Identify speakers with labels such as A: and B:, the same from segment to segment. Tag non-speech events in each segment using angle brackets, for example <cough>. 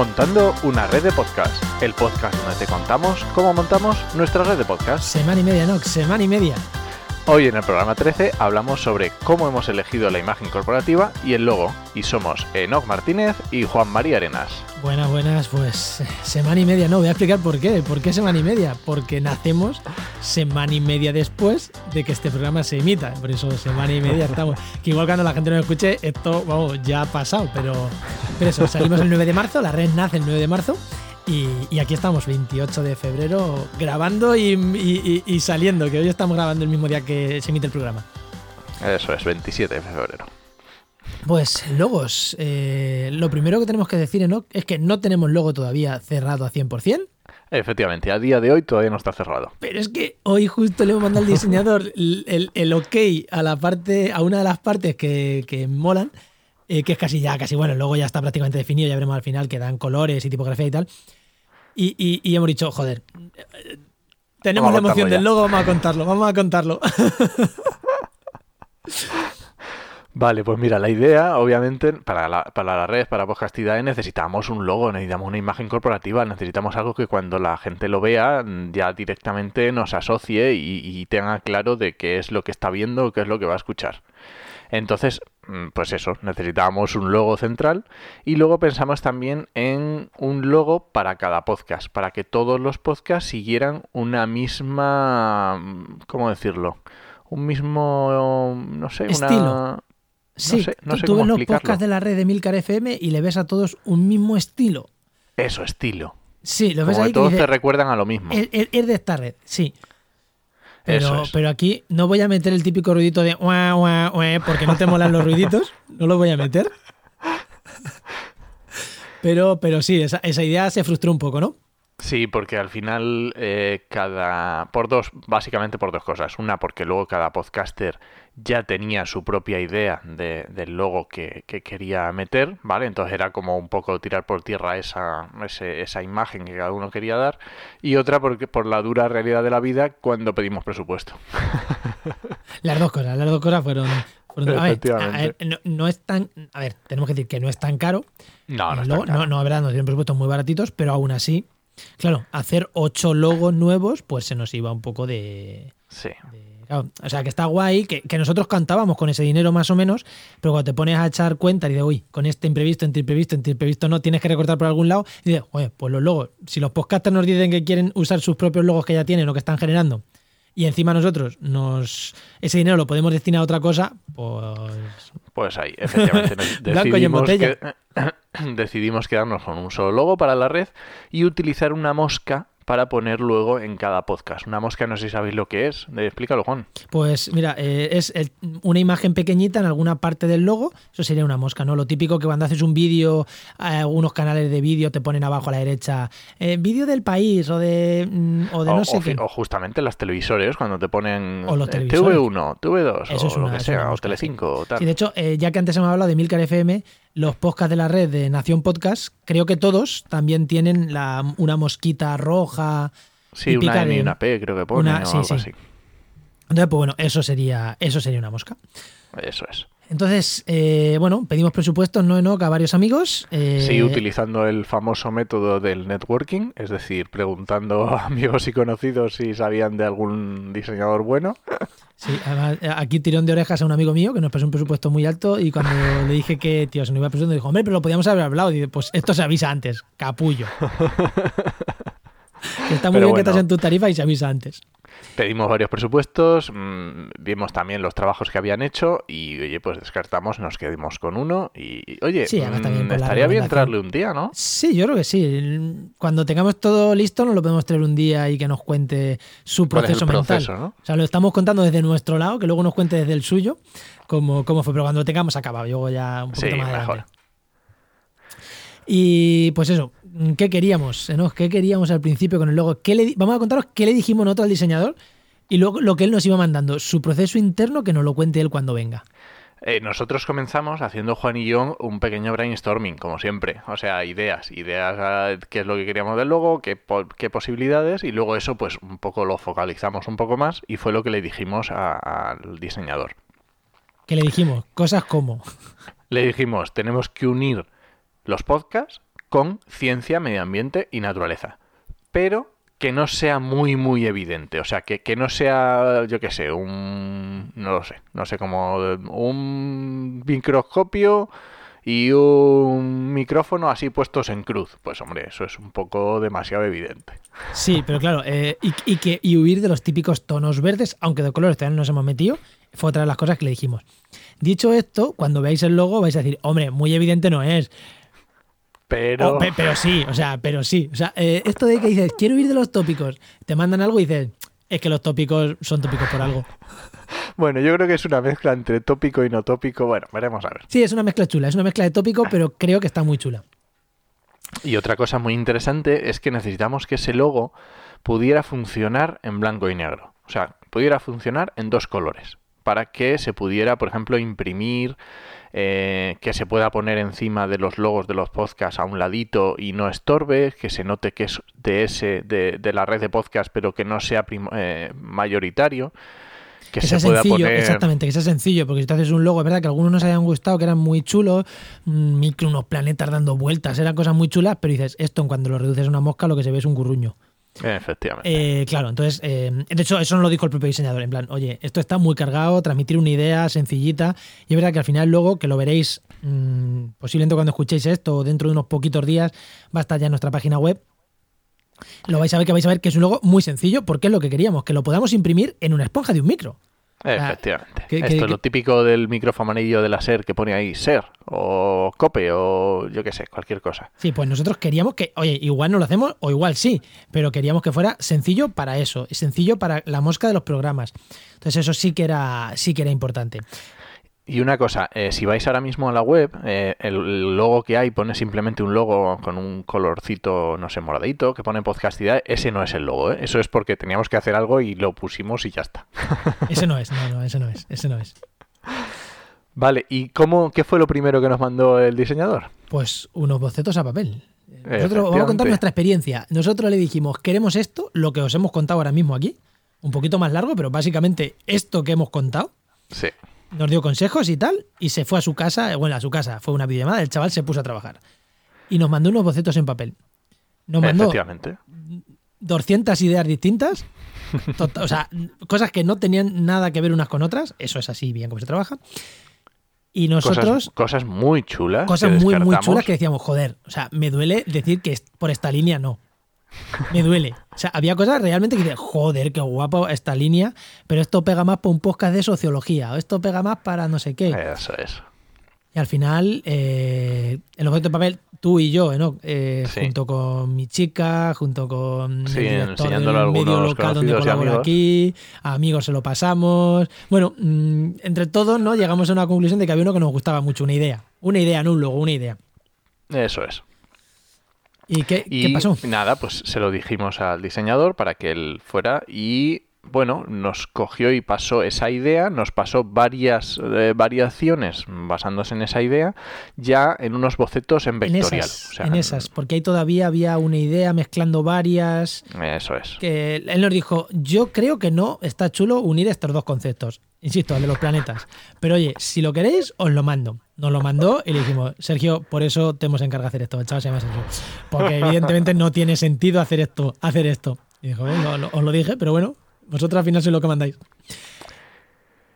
A: Montando una red de podcast, el podcast donde te contamos cómo montamos nuestra red de podcast.
B: Semana y media, no, semana y media.
A: Hoy en el programa 13 hablamos sobre cómo hemos elegido la imagen corporativa y el logo, y somos Enoch Martínez y Juan María Arenas.
B: Buenas, buenas, pues semana y media, no, voy a explicar por qué. ¿Por qué semana y media? Porque nacemos semana y media después de que este programa se emita. Por eso semana y media <laughs> estamos. Que igual cuando la gente nos escuche, esto vamos, ya ha pasado, pero, pero eso, salimos el 9 de marzo, la red nace el 9 de marzo. Y, aquí estamos, 28 de febrero, grabando y, saliendo, que hoy estamos grabando el mismo día que se emite el programa.
A: Eso es, 27 de febrero.
B: Pues logos. Eh, lo primero que tenemos que decir ¿no? es que no tenemos logo todavía cerrado a 100%.
A: Efectivamente, a día de hoy todavía no está cerrado.
B: Pero es que hoy justo le hemos mandado al diseñador el, ok a la parte, a una de las partes que, que molan, eh, que es casi ya, casi bueno, luego ya está prácticamente definido, ya veremos al final que dan colores y tipografía y tal. Y, hemos dicho, joder, tenemos la emoción del logo, vamos a contarlo, vamos a contarlo. <laughs>
A: Vale, pues mira, la idea, obviamente, para la, para la red, para Podcastidae, necesitamos un logo, necesitamos una imagen corporativa, necesitamos algo que cuando la gente lo vea ya directamente nos asocie y, y tenga claro de qué es lo que está viendo, qué es lo que va a escuchar. Entonces, mm, pues eso, necesitábamos un logo central y luego pensamos también en un logo para cada podcast, para que todos los podcasts siguieran una misma, mm, ¿cómo decirlo? Un mismo, no sé,
B: estilo. sí, no sé tú, ves los podcasts de la red de Milcar FM y le ves a todos un mismo estilo.
A: Eso, estilo.
B: Sí, lo ves
A: ahí. todos te recuerdan a lo mismo.
B: Es, de esta red, sí. Pero, pero aquí no voy a meter el típico ruidito de porque no te molan los ruiditos. No lo voy a meter. Pero, pero sí, esa, esa idea se frustró un poco, ¿no?
A: Sí, porque al final eh, cada... por dos, básicamente por dos cosas. Una, porque luego cada podcaster ya tenía su propia idea de, del logo que, quería meter, ¿vale? Entonces era como un poco tirar por tierra esa, esa imagen que cada uno quería dar. Y otra, porque por la dura realidad de la vida cuando pedimos presupuesto. <laughs>
B: Las dos cosas, las dos cosas fueron... a ver, no, es tan... A ver, tenemos que decir que no es tan caro.
A: No, no, es tan caro.
B: no, no, habrá, no tienen presupuestos muy baratitos, pero aún así Claro, hacer ocho logos nuevos, pues se nos iba un poco de.
A: Sí.
B: O sea, que está guay, que, nosotros cantábamos con ese dinero más o menos, pero cuando te pones a echar cuenta y de, uy, con este imprevisto, entre imprevisto, entre imprevisto no, tienes que recortar por algún lado, y dices, oye, pues los logos, si los podcasters nos dicen que quieren usar sus propios logos que ya tienen o que están generando, y encima nosotros nos ese dinero lo podemos destinar a otra cosa, pues...
A: Pues ahí, efectivamente. <laughs> Blanco y en botella. <coughs> decidimos quedarnos con un solo logo para la red y utilizar una mosca para poner luego en cada podcast. Una mosca, no sé si sabéis lo que es. Explícalo, Juan.
B: Pues mira, eh, es una imagen pequeñita en alguna parte del logo. Eso sería una mosca, ¿no? Lo típico que cuando haces un vídeo, algunos canales de vídeo te ponen abajo a la derecha eh, vídeo del país o de, mm, o de no sé qué.
A: O justamente las televisores, cuando te ponen
B: o los
A: eh, TV1, TV2
B: Eso
A: o lo que sea, o Telecinco o tal.
B: Sí, de hecho, ya que antes hemos hablado de Milcar FM, los podcasts de la red de Nación Podcast, creo que todos también tienen la, una mosquita roja.
A: Sí, una M y una P, creo que pone, o algo así.
B: Entonces, pues bueno, eso sería, eso sería una mosca.
A: Eso es.
B: Entonces, eh, bueno, pedimos presupuestos, no Enoch, a varios amigos.
A: Eh, sí, utilizando el famoso método del networking, es decir, preguntando <laughs> a amigos y conocidos si sabían de algún diseñador bueno.
B: Sí, además, eh, aquí tirón de orejas a un amigo mío que nos pasó un presupuesto muy alto y cuando <laughs> le dije que, tío, se nos iba a presupuesto, dijo, hombre, pero lo podíamos haber hablado. Y dice, pues esto se avisa antes, capullo. <laughs> está muy bien que estás en tu tarifa y se avisa antes.
A: Pedimos varios presupuestos, mm, vimos también los trabajos que habían hecho y, oye, pues descartamos, nos quedamos con uno y, oye, mm, estaría bien traerle un día, ¿no?
B: Sí, yo creo que sí. Cuando tengamos todo listo nos lo podemos traer un día y que nos cuente su proceso, mental. O sea, lo estamos contando desde nuestro lado, que luego nos cuente desde el suyo cómo, cómo fue, pero cuando lo tengamos acabado, yo ya un poquito más mejor. Y pues eso, ¿qué queríamos? ¿no? ¿Qué queríamos al principio con el logo? ¿Qué le, vamos a contaros qué le dijimos nosotros al diseñador y luego lo que él nos iba mandando, su proceso interno, que nos lo cuente él cuando venga.
A: Eh, nosotros comenzamos haciendo Juan y yo un pequeño brainstorming, como siempre. O sea, ideas, ideas a qué es lo que queríamos del logo, qué, qué posibilidades, y luego eso, pues un poco lo focalizamos un poco más, y fue lo que le dijimos al diseñador.
B: ¿Qué le dijimos? Cosas como.
A: Le dijimos, tenemos que unir los podcasts con ciencia, medio ambiente y naturaleza. Pero que no sea muy, muy evidente. O sea, que, que no sea, yo qué sé, un... no lo sé, no sé cómo... un microscopio y un micrófono así puestos en cruz. Pues hombre, eso es un poco demasiado evidente.
B: Sí, pero claro, eh, y, que, y huir de los típicos tonos verdes, aunque de colores todavía no nos hemos metido, fue otra de las cosas que le dijimos. Dicho esto, cuando veáis el logo vais a decir, hombre, muy evidente no es.
A: Pero...
B: Oh, pero sí, o sea, pero sí. O sea, eh, esto de que dices, quiero ir de los tópicos, te mandan algo y dices, es que los tópicos son tópicos por algo.
A: Bueno, yo creo que es una mezcla entre tópico y no tópico. Bueno, veremos a ver.
B: Sí, es una mezcla chula, es una mezcla de tópico, pero creo que está muy chula.
A: Y otra cosa muy interesante es que necesitamos que ese logo pudiera funcionar en blanco y negro. O sea, pudiera funcionar en dos colores. Para que se pudiera, por ejemplo, imprimir eh, que se pueda poner encima de los logos de los podcasts a un ladito y no estorbe, que se note que es de ese de, la red de podcast pero que no sea eh, mayoritario.
B: Que, sea sencillo, exactamente, que sea sencillo, porque si tú haces un logo, es verdad que algunos nos hayan gustado, que eran muy chulos, micro, unos planetas dando vueltas, eran cosas muy chulas, pero dices, esto en cuando lo reduces a una mosca lo que se ve es un gurruño.
A: Efectivamente.
B: Eh, claro, entonces, eh, de hecho, eso no lo dijo el propio diseñador. En plan, oye, esto está muy cargado, transmitir una idea sencillita. Y es verdad que al final, luego, que lo veréis mm, posiblemente cuando escuchéis esto dentro de unos poquitos días, va a estar ya en nuestra página web. Lo vais a ver que vais a ver que es un logo muy sencillo porque es lo que queríamos, que lo podamos imprimir en una esponja de un micro.
A: Efectivamente. Esto es lo típico del micrófono amarillo de la SER que pone ahí SER o COPE o yo qué sé, cualquier cosa.
B: Sí, pues nosotros queríamos que, oye, igual no lo hacemos o igual sí, pero queríamos que fuera sencillo para eso, sencillo para la mosca de los programas. Entonces eso sí que era, sí que era importante.
A: Y una cosa, eh, si vais ahora mismo a la web, eh, el logo que hay pone simplemente un logo con un colorcito, no sé, moradito, que pone podcastidad. Ese no es el logo, ¿eh? Eso es porque teníamos que hacer algo y lo pusimos y ya está. <laughs>
B: Ese no es, no, no, ese no es, ese no es.
A: Vale, ¿y cómo, qué fue lo primero que nos mandó el diseñador?
B: Pues unos bocetos a papel. Nosotros vamos a contar nuestra experiencia. Nosotros le dijimos, queremos esto, lo que os hemos contado ahora mismo aquí, un poquito más largo, pero básicamente esto que hemos contado.
A: Sí
B: nos dio consejos y tal, y se fue a su casa, bueno, a su casa, fue una videollamada, el chaval se puso a trabajar. Y nos mandó unos bocetos en papel. Nos mandó 200 ideas distintas, o sea, cosas que no tenían nada que ver unas con otras, eso es así bien como se trabaja. Y nosotros...
A: Cosas, muy chulas.
B: Cosas muy, muy chulas que decíamos, joder, o sea, me duele decir que por esta línea no. <laughs> Me duele. O sea, había cosas realmente que dices, joder, qué guapo esta línea, pero esto pega más para un podcast de sociología, o esto pega más para no sé qué.
A: Eso es.
B: Y al final, eh, el objeto de papel, tú y yo, ¿no? Eh, junto con mi chica, junto con
A: el director del medio local donde colaboro
B: aquí, amigos se lo pasamos. Bueno, mm, entre todos, ¿no? Llegamos a una conclusión de que había uno que nos gustaba mucho, una idea. Una idea, no un logo, una idea.
A: Eso es.
B: ¿Y qué, pasó?
A: Nada, pues se lo dijimos al diseñador para que él fuera y bueno, nos cogió y pasó esa idea, nos pasó varias eh, variaciones basándose en esa idea, ya en unos bocetos en vectorial.
B: En esas, porque ahí todavía había una idea mezclando varias.
A: Eso es.
B: Que él nos dijo, yo creo que no está chulo unir estos dos conceptos. Insisto, el de los planetas. Pero oye, si lo queréis, os lo mando. Nos lo mandó y le dijimos, Sergio, por eso te hemos encargado hacer esto. El chaval se llama Sergio. Porque evidentemente no tiene sentido hacer esto. Hacer esto. Y dijo, eh, os lo dije, pero bueno, vosotros al final sois lo que mandáis.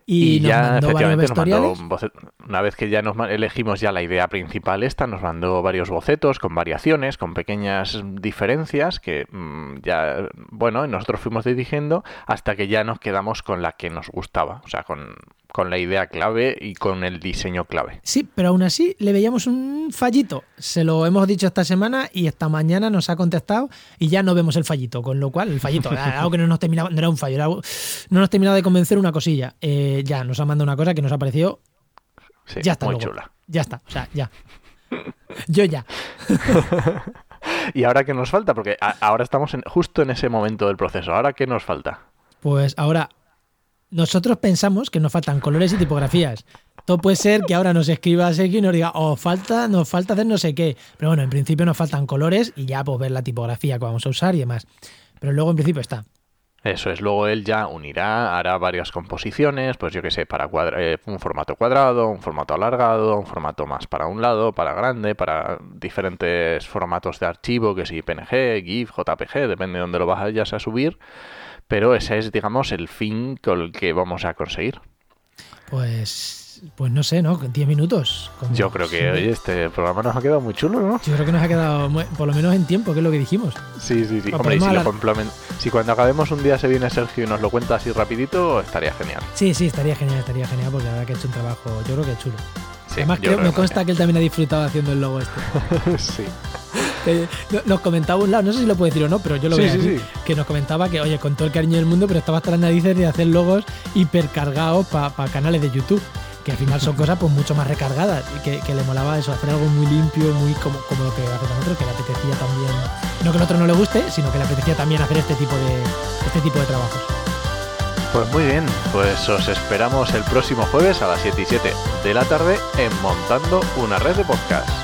A: Y, ya efectivamente nos mandó una vez que ya nos elegimos ya la idea principal esta, nos mandó varios bocetos con variaciones, con pequeñas diferencias que mm, ya, bueno, nosotros fuimos dirigiendo hasta que ya nos quedamos con la que nos gustaba, o sea, con, con la idea clave y con el diseño clave.
B: Sí, pero aún así le veíamos un fallito. Se lo hemos dicho esta semana y esta mañana nos ha contestado y ya no vemos el fallito, con lo cual el fallito, <laughs> algo que no nos terminaba, no era un fallo, no nos terminaba de convencer una cosilla. Eh, ya nos ha mandado una cosa que nos ha parecido ya está
A: muy chula.
B: Ya está, o sea, ya. Yo ya. <laughs>
A: ¿Y ahora qué nos falta? Porque ahora estamos en, justo en ese momento del proceso. ¿Ahora qué nos falta?
B: Pues ahora nosotros pensamos que nos faltan colores y tipografías. Todo puede ser que ahora nos escriba Sergio y nos diga, oh, falta, nos falta hacer no sé qué. Pero bueno, en principio nos faltan colores y ya pues ver la tipografía que vamos a usar y demás. Pero luego en principio está.
A: Eso es, luego él ya unirá, hará varias composiciones, pues yo qué sé, para eh, un formato cuadrado, un formato alargado, un formato más para un lado, para grande, para diferentes formatos de archivo, que si PNG, GIF, JPG, depende de dónde lo vayas a subir, pero ese es, digamos, el fin con el que vamos a conseguir.
B: Pues pues no sé, ¿no? 10 minutos.
A: Yo creo que oye, este programa nos ha quedado muy chulo, ¿no?
B: Yo creo que nos ha quedado, por lo menos en tiempo, que es lo que dijimos.
A: Sí, sí, sí. Hombre, si, si cuando acabemos un día se viene Sergio y nos lo cuenta así rapidito, estaría genial.
B: Sí, sí, estaría genial, estaría genial, porque la verdad que ha hecho un trabajo, yo creo que chulo. Además, creo, me consta que él también ha disfrutado haciendo el logo este. <laughs>
A: sí.
B: Eh, nos comentaba un lado, no sé si lo puede decir o no, pero yo lo veo sí, que nos comentaba que, oye, con todo el cariño del mundo, pero estaba hasta las narices de hacer logos hipercargados para canales de YouTube que al final son <laughs> cosas pues mucho más recargadas y que, le molaba eso, hacer algo muy limpio, muy como, como lo que hace con otro, que le apetecía también, no que al otro no le guste, sino que le apetecía también hacer este tipo de, este tipo de trabajos.
A: Pues muy bien, pues os esperamos el próximo jueves a las 7 y 7 de la tarde en Montando una red de podcast.